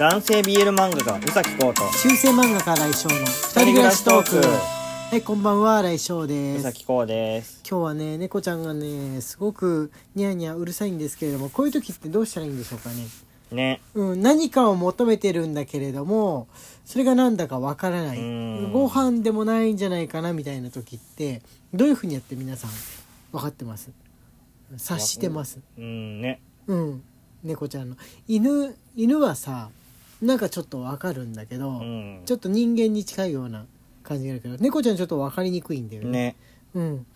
男性 BL 漫画家宇崎浩と中世漫画家来翔の二人暮らしトーク。はいこんばんは来翔宇です。崎浩です。今日はね猫ちゃんがねすごくニャーニャーうるさいんですけれどもこういう時ってどうしたらいいんでしょうかね。ね。うん、何かを求めてるんだけれどもそれが何だかわからない。うん。ご飯でもないんじゃないかなみたいな時ってどういうふうにやって皆さん分かってます？察してます？うんね。うん猫ちゃんの。犬犬はさなんかちょっとわかるんだけど、うん。ちょっと人間に近いような感じがあるけど猫ちゃんちょっと分かりにくいんだよね。ね。うん、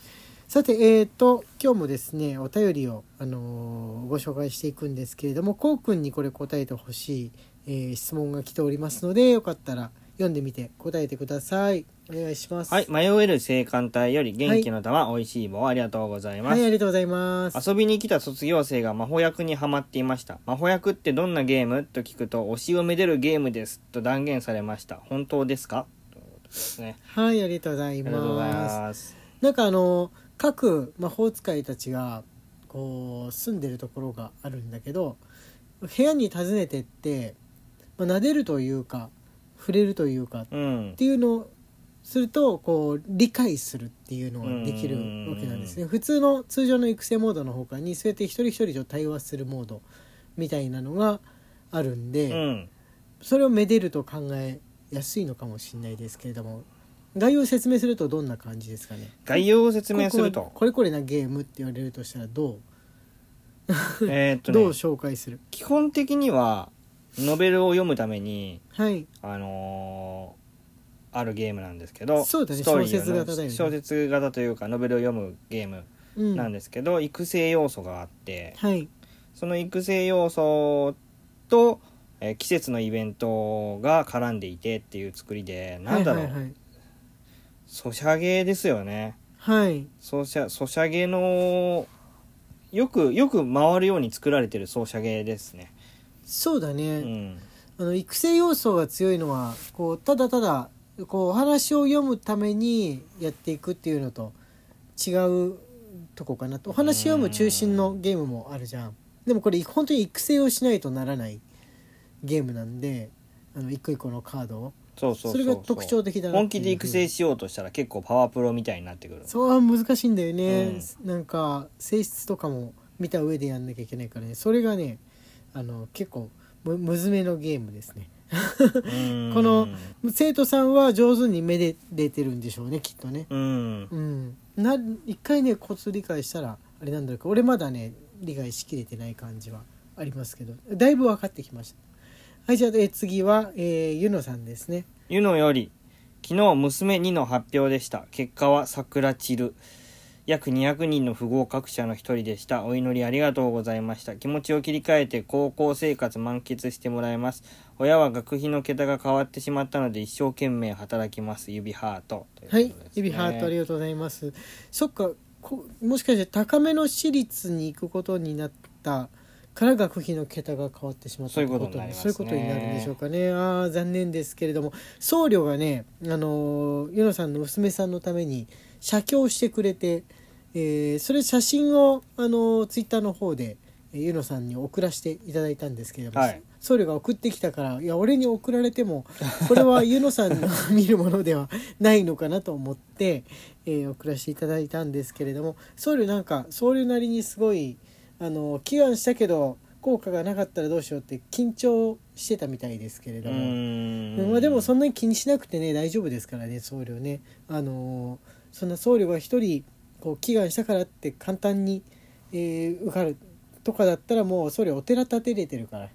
さてえー、と今日もですねお便りを、あのーご紹介していくんですけれどもこうくんにこれ答えてほしい、えー質問が来ておりますのでよかったら読んでみて答えてください。お願いします。はい。迷える青函隊より元気の玉、おい。しい棒。ありがとうございます、はい、ありがとうございます。遊びに来た卒業生が魔法役にはまっていました。魔法役ってどんなゲーム？と聞くと推しをめでるゲームです。と断言されました。本当ですか？ということですね。はい、ありがとうござい。ます。なんかあの各魔法使いたちがこう住んでるところがあるんだけど部屋に訪ねてって、まあ、撫でるというか触れるというかっうん。ていうのをするとこう理解するっていうのができるわけなんですね。普通の通常の育成モードのほかにそうやって一人一人と対話するモードみたいなのがあるんで、うん。それをめでると考えやすいのかもしれないですけれども概要を説明するとどんな感じですかね？概要を説明すると。これこれなゲームって言われるとしたらどえーっとう どうね紹介する？基本的にはノベルを読むためにはい。あのーあるゲームなんですけどそうだね。ストーリー小説型だよね。小説型というかノベルを読むゲームうん。なんですけど、育成要素があってはい。その育成要素と、えー季節のイベントが絡んでいてっていう作りでなんだろう、はいはいソシャゲですよね。はい、はい。ソシャソシャゲのよくよく回るように作られてるソシャゲですねそうだうね、ん。あの育成要素が強いのはこうただただこうお話を読むためにやっていくっていうのと違うとこかなと。お話を読む中心のゲームもあるじゃん。でもこれ本当に育成をしないとならないゲームなんであの一個一個のカードを。そうそうそれが特徴的だな本気で育成しようとしたら結構パワープロみたいになってくる。そうは難しいんだよね、なんか性質とかも見た上でやんなきゃいけないからね。それがねあの結構むむずめのゲームですね。うん。この生徒さんは上手にめでれてるんでしょうねきっとね。うん。うん。な一回ねコツ理解したらあれなんだろうか俺まだね理解しきれてない感じはありますけどだいぶ分かってきました。はいじゃあ、えー次は、えー、ゆのさんですね。ゆのより昨日娘2の発表でした。結果は桜散る約200人の不合格者の一人でした。お祈りありがとうございました。気持ちを切り替えて高校生活満喫してもらいます。親は学費の桁が変わってしまったので一生懸命働きます。指ハート。ということはい。指ハートありがとうございます。そっか。こもしかして高めの私立に行くことになったから学費の桁が変わってしまったそういうことね。そういうことになるんでしょうかね。ああ残念ですけれども。僧侶がねあのユノさんの娘さんのために写経してくれて、えーそれ写真をあのツイッターの方でえーユノさんに送らせていただいたんですけれども、はい。僧侶が送ってきたからいや俺に送られてもこれは ユノさんの 見るものではないのかなと思って、えー送らせていただいたんですけれども僧侶なんか僧侶なりにすごいあの祈願したけど効果がなかったらどうしようって緊張してたみたいですけれうども、まあ、でもそんなに気にしなくてね大丈夫ですからね僧侶ね。あのそんな僧侶が一人こう祈願したからって簡単に、えー受かるとかだったらもう僧侶お寺建てれてるから。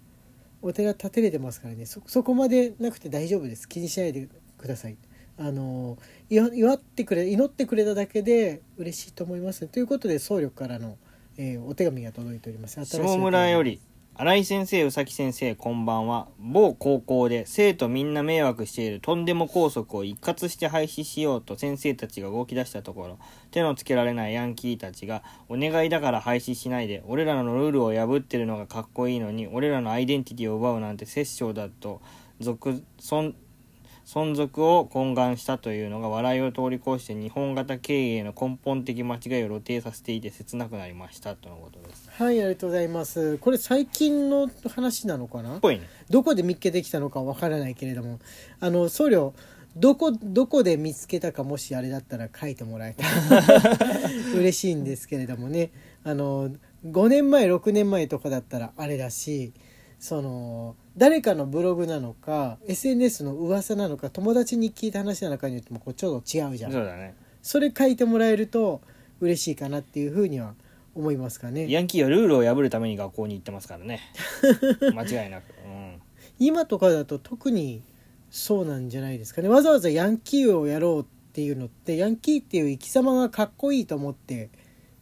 お寺建てれてますからね。そこまでなくて大丈夫です。気にしないでください。あの祝ってくれ祈ってくれただけで嬉しいと思います。ということで僧侶からの、えーお手紙が届いております。新しいお手下紙村より新井先生宇崎先生こんばんは。某高校で生徒みんな迷惑しているとんでも校則を一括して廃止しようと先生たちが動き出したところ。手のつけられないヤンキーたちがお願いだから廃止しないで俺らのルールを破ってるのがかっこいいのに俺らのアイデンティティを奪うなんて殺生だと。続存続を懇願したというのが笑いを通り越して日本型経営の根本的間違いを露呈させていて切なくなりましたとのことです。はいありがとうございます。これ最近の話なのかな？ぽいねどこで見っけてきたのかわからないけれども。あの僧侶どこどこで見つけたかもしあれだったら書いてもらえたら 嬉しいんですけれどもね。あの5年前6年前とかだったらあれだしその誰かのブログなのか SNS の噂なのか友達に聞いた話なのかによってもこうちょっと違うじゃん。そうだね。それ書いてもらえると嬉しいかなっていうふうには思いますかね。ヤンキーはルールを破るために学校に行ってますからね。間違いなく、うん、今とかだと特にそうなんじゃないですかね。わざわざヤンキーをやろうっていうのってヤンキーっていう生き様がかっこいいと思って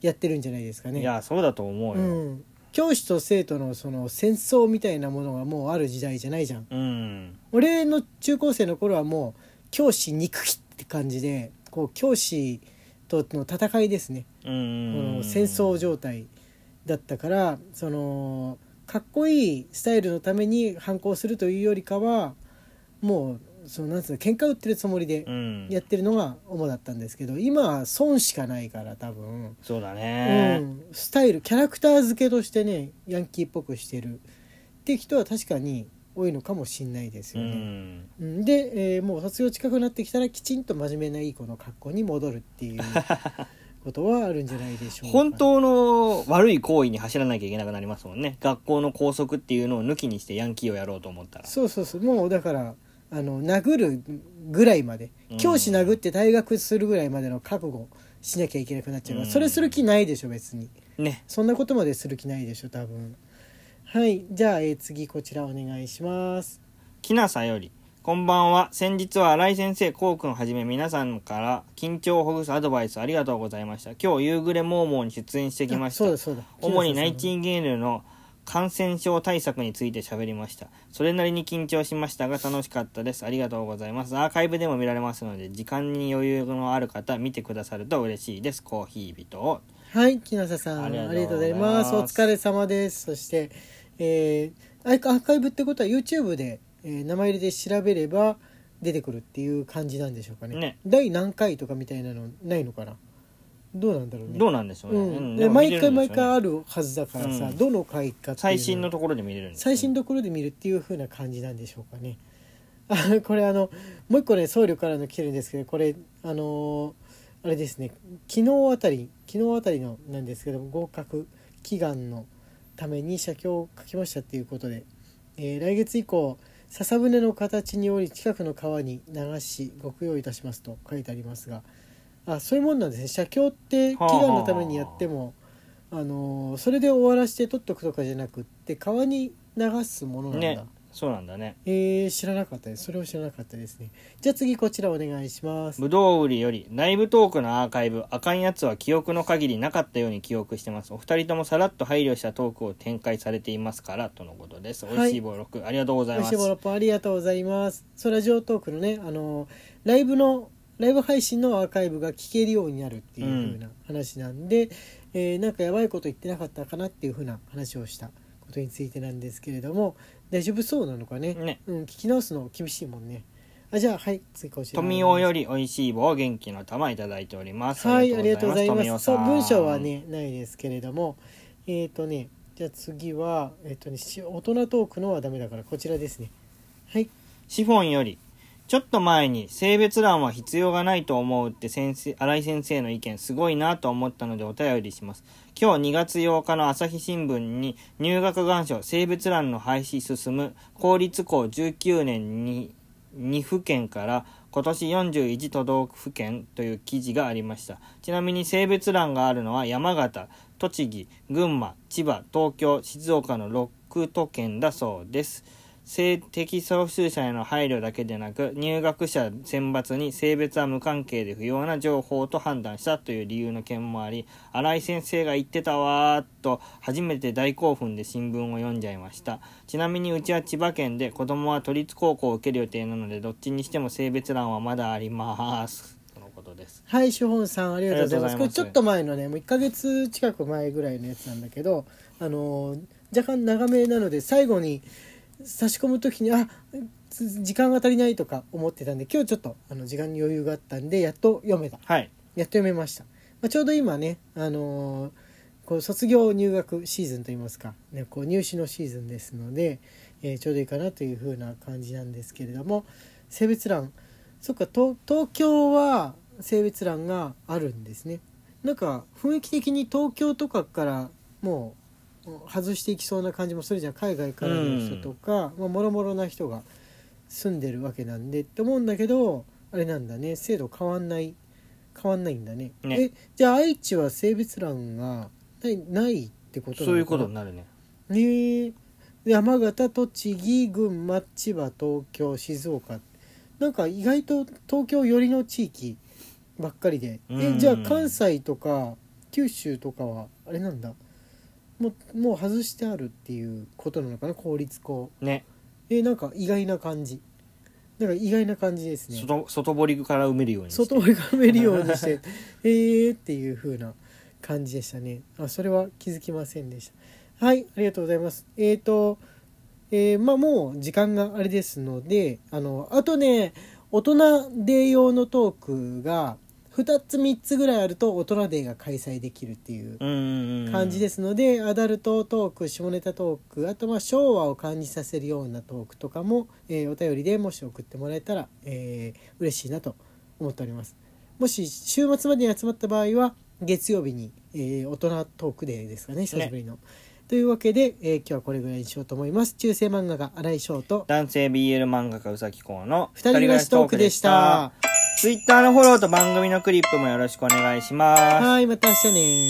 やってるんじゃないですかね。いやそうだと思ううよん、教師と生徒のその戦争みたいなものがもうある時代じゃないじゃん。うん俺の中高生の頃はもう教師憎きって感じでこう教師との戦いですね。うこんの戦争状態だったからそのかっこいいスタイルのために反抗するというよりかはもうそのなんつうの喧嘩売ってるつもりでうん。やってるのが主だったんですけど今は損しかないから多分、そうだうね、ん、スタイルキャラクター付けとしてねヤンキーっぽくしてるって人は確かに多いのかもしんないですうよね。ん。うん。で、えーもう卒業近くなってきたらきちんと真面目ないい子の格好に戻るっていうことはあるんじゃないでしょうか。本当の悪い行為に走らなきゃいけなくなりますもんね。学校の校則っていうのを抜きにしてヤンキーをやろうと思ったら。そうそうそう。もうだからあの殴るぐらいまでうん。教師殴って退学するぐらいまでの覚悟しなきゃいけなくなっちゃうから、うん。それする気ないでしょ別に。ね。そんなことまでする気ないでしょ多分。はい。じゃあ、えー次こちらお願いします。きなさよりこんばんは。先日は新井先生こうくんはじめ皆さんから緊張をほぐすアドバイスありがとうございました。今日夕暮れモーモーに出演してきました。あそうだそうだ。主にナインチンゲールの感染症対策について喋りました。それなりに緊張しましたが楽しかったです。ありがとうございます。アーカイブでも見られますので時間に余裕のある方見てくださると嬉しいです。コーヒー人。をはい木下さんありがとうございまます。すお疲れ様です。そして、えー、アーカイブってことは YouTube で、えー名前入れで調べれば出てくるっていう感じなんでしょうかね。ね。第何回とかみたいなのないのかな？どうなんだろうね。どうなんでしょうね、ううん。ん、で毎回毎回あるはずだからさ、うん。どの回かっていう最新のとところで見れるんです最新のところで見るっていう風な感じなんでしょうかね。あこれあのもう一個ね僧侶からの来てるんですけどこれあのーあれですね。昨日あたり昨日あたりのなんですけど合格祈願のために写経を書きましたっていうことで、えー来月以降笹舟の形により近くの川に流しご供養いたしますと書いてありますがあそういうもんなんですね。写経って祈願のためにやってもあ。のーそれで終わらせて取っとくとかじゃなくって川に流すものなんだ、ねそうなんだね。えー知らなかったです。それを知らなかったですね。じゃあ次こちらお願いします。ぶどう売りよりライブトークのアーカイブあかんやつは記憶の限りなかったように記憶してます。お二人ともさらっと配慮したトークを展開されていますからとのことです。はい。美味しい棒6ありがとうございます。おいしいボロポンありがとうございます。そラジオトークのねあのライブのライブ配信のアーカイブが聞けるようになるっていう風な話なんで、えーなんかやばいこと言ってなかったかなっていう風な話をしたことについてなんですけれども大丈夫そうなのかね？ね。うん、聞き直すの厳しいもんね。あじゃあはい次こちら。富尾より美味しい棒元気の玉いただいております。はい、ありがとうございます。そう、文章はね、ないですけれども、えっ、とね、じゃあ次は、えっ、とね、し大人トークのはダメだから、こちらですね。はい、シフォンよりちょっと前に性別欄は必要がないと思うって先生新井先生の意見すごいなと思ったのでお便りします。今日2月8日の朝日新聞に入学願書性別欄の廃止進む公立校19年に2府県から今年41都道府県という記事がありました。ちなみに性別欄があるのは山形栃木群馬千葉東京静岡の6都県だそうです。性的少数者への配慮だけでなく入学者選抜に性別は無関係で不要な情報と判断したという理由の件もあり新井先生が言ってたわーっと初めて大興奮で新聞を読んじゃいました。ちなみにうちは千葉県で子供は都立高校を受ける予定なのでどっちにしても性別欄はまだあります。とのことです。はい、シュホンさん、ありがとうございます。ありがとうございますこれちょっと前のね、もう1ヶ月近く前ぐらいのやつなんだけど、あのー若干長めなので、最後に差し込むときに、あ、つ時間が足りないとか思ってたんで今日ちょっとあの時間に余裕があったんでやっと読めた。はい。やっと読めました、まあ、ちょうど今ね、あのーこう卒業入学シーズンといいますか、ね、こう入試のシーズンですので、えーちょうどいいかなというふうな感じなんですけれども性別欄。そっか東東京は性別欄があるんですね。なんか雰囲気的に東京とかからもう外していきそうな感じもするじゃん。海外からの人とか、まあ、もろもろな人が住んでるわけなんでって思うんだけどあれなんだね。制度変わんない変わんないんだね。ね。えじゃあ愛知は性別欄がないないってことそういうことになるね。ねえ山形栃木群馬千葉東京静岡。なんか意外と東京寄りの地域ばっかりで。うん。えじゃあ関西とか九州とかはあれなんだ？もうもう外してあるっていうことなのかな？公立校ね。えなんか意外な感じ。なんか意外な感じですね。外外堀から埋めるようにして。外堀が埋めるようにして。えーっていう風な感じでしたね。あそれは気づきませんでした。はいありがとうございます。えーとえーまあもう時間があれですのであのあとね大人デー用のトークが2つ3つぐらいあると大人デーが開催できるっていう感じですすので、アダルトトーク下ネタトークあとまあ昭和を感じさせるようなトークとかも、えーお便りでもし送ってもらえたら、えー嬉しいなと思っております。もし週末までに集まった場合は月曜日に、えー大人トークデーですかね久しぶりの、というわけで、えー今日はこれぐらいにしようと思います。中世漫画家新井翔と。男性 BL 漫画家うさきこうの二人暮らしトークでしたツイッターのフォローと番組のクリップもよろしくお願いします。はいまた明日ね